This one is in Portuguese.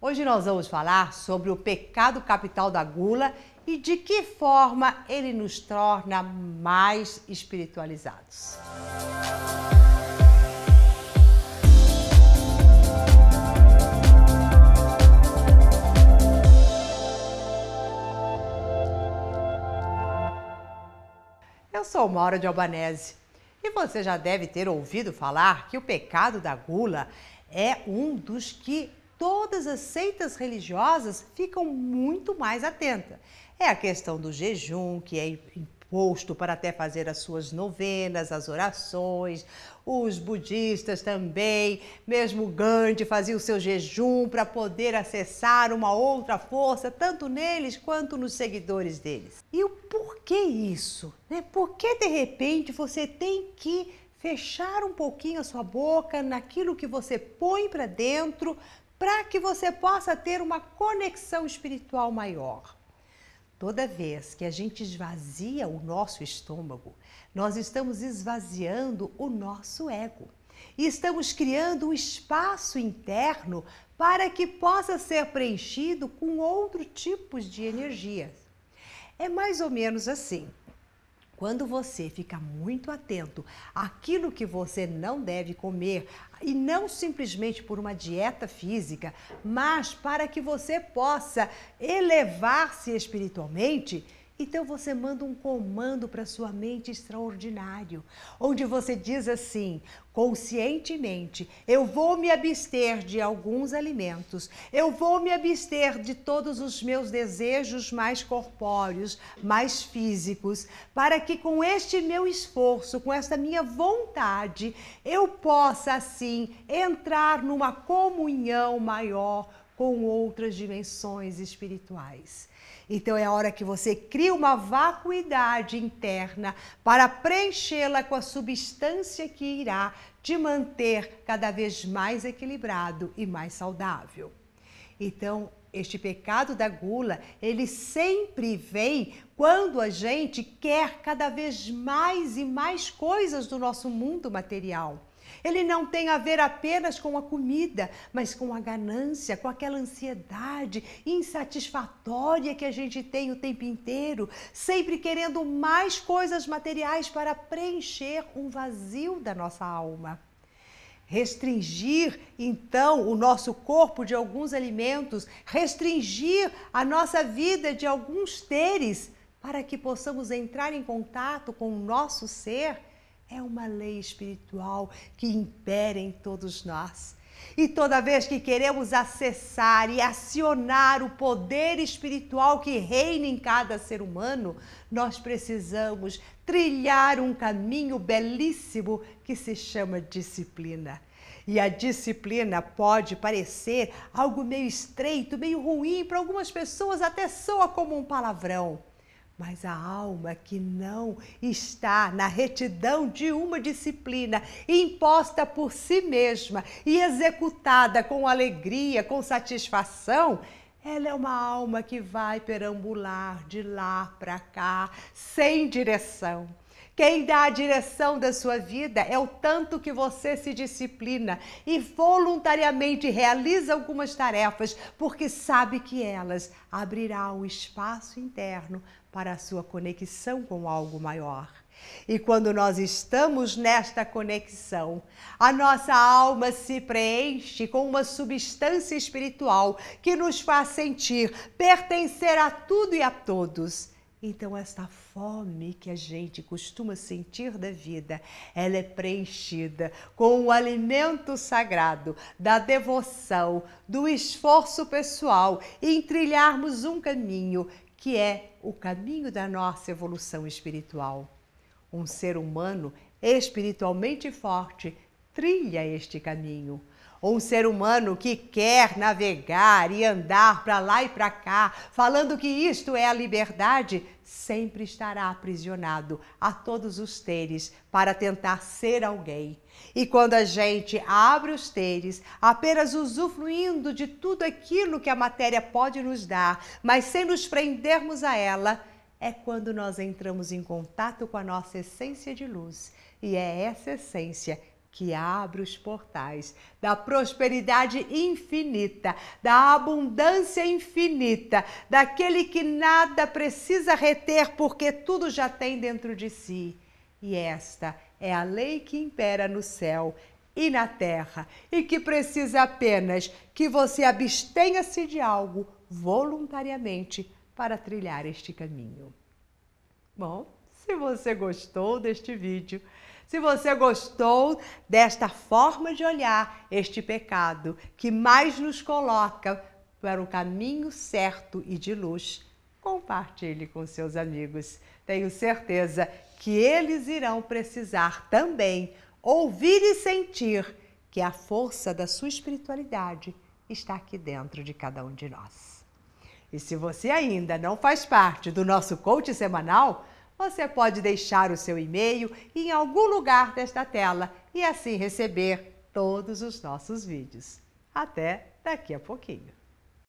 Hoje nós vamos falar sobre o pecado capital da gula e de que forma ele nos torna mais espiritualizados. Eu sou Maura de Albanese e você já deve ter ouvido falar que o pecado da gula é um dos que todas as seitas religiosas ficam muito mais atentas. É a questão do jejum, que é imposto para até fazer as suas novenas, as orações. Os budistas também, mesmo Gandhi fazia o seu jejum para poder acessar uma outra força, tanto neles quanto nos seguidores deles. E o porquê isso? Né? Por que de repente você tem que fechar um pouquinho a sua boca naquilo que você põe para dentro para que você possa ter uma conexão espiritual maior. Toda vez que a gente esvazia o nosso estômago, nós estamos esvaziando o nosso ego e estamos criando um espaço interno para que possa ser preenchido com outro tipos de energias. É mais ou menos assim. Quando você fica muito atento àquilo que você não deve comer, e não simplesmente por uma dieta física, mas para que você possa elevar-se espiritualmente, então você manda um comando para sua mente extraordinário, onde você diz assim: conscientemente, eu vou me abster de alguns alimentos, eu vou me abster de todos os meus desejos mais corpóreos, mais físicos, para que com este meu esforço, com esta minha vontade, eu possa assim entrar numa comunhão maior com outras dimensões espirituais. Então é a hora que você cria uma vacuidade interna para preenchê-la com a substância que irá te manter cada vez mais equilibrado e mais saudável. Então, este pecado da gula, ele sempre vem quando a gente quer cada vez mais e mais coisas do nosso mundo material. Ele não tem a ver apenas com a comida, mas com a ganância, com aquela ansiedade insatisfatória que a gente tem o tempo inteiro, sempre querendo mais coisas materiais para preencher um vazio da nossa alma. Restringir, então, o nosso corpo de alguns alimentos, restringir a nossa vida de alguns teres, para que possamos entrar em contato com o nosso ser é uma lei espiritual que impera em todos nós. E toda vez que queremos acessar e acionar o poder espiritual que reina em cada ser humano, nós precisamos trilhar um caminho belíssimo que se chama disciplina. E a disciplina pode parecer algo meio estreito, meio ruim, para algumas pessoas até soa como um palavrão. Mas a alma que não está na retidão de uma disciplina imposta por si mesma e executada com alegria, com satisfação, ela é uma alma que vai perambular de lá para cá, sem direção. Quem dá a direção da sua vida é o tanto que você se disciplina e voluntariamente realiza algumas tarefas, porque sabe que elas abrirão o espaço interno para a sua conexão com algo maior. E quando nós estamos nesta conexão, a nossa alma se preenche com uma substância espiritual que nos faz sentir pertencer a tudo e a todos então, esta fome que a gente costuma sentir da vida, ela é preenchida com o alimento sagrado da devoção, do esforço pessoal em trilharmos um caminho que é o caminho da nossa evolução espiritual. Um ser humano espiritualmente forte trilha este caminho um ser humano que quer navegar e andar para lá e para cá, falando que isto é a liberdade, sempre estará aprisionado a todos os teres para tentar ser alguém. E quando a gente abre os teres, apenas usufruindo de tudo aquilo que a matéria pode nos dar, mas sem nos prendermos a ela, é quando nós entramos em contato com a nossa essência de luz. E é essa essência que abre os portais da prosperidade infinita, da abundância infinita, daquele que nada precisa reter porque tudo já tem dentro de si. E esta é a lei que impera no céu e na terra e que precisa apenas que você abstenha-se de algo voluntariamente para trilhar este caminho. Bom, se você gostou deste vídeo, se você gostou desta forma de olhar este pecado que mais nos coloca para o caminho certo e de luz, compartilhe com seus amigos. Tenho certeza que eles irão precisar também ouvir e sentir que a força da sua espiritualidade está aqui dentro de cada um de nós. E se você ainda não faz parte do nosso coach semanal, você pode deixar o seu e-mail em algum lugar desta tela e assim receber todos os nossos vídeos. Até daqui a pouquinho.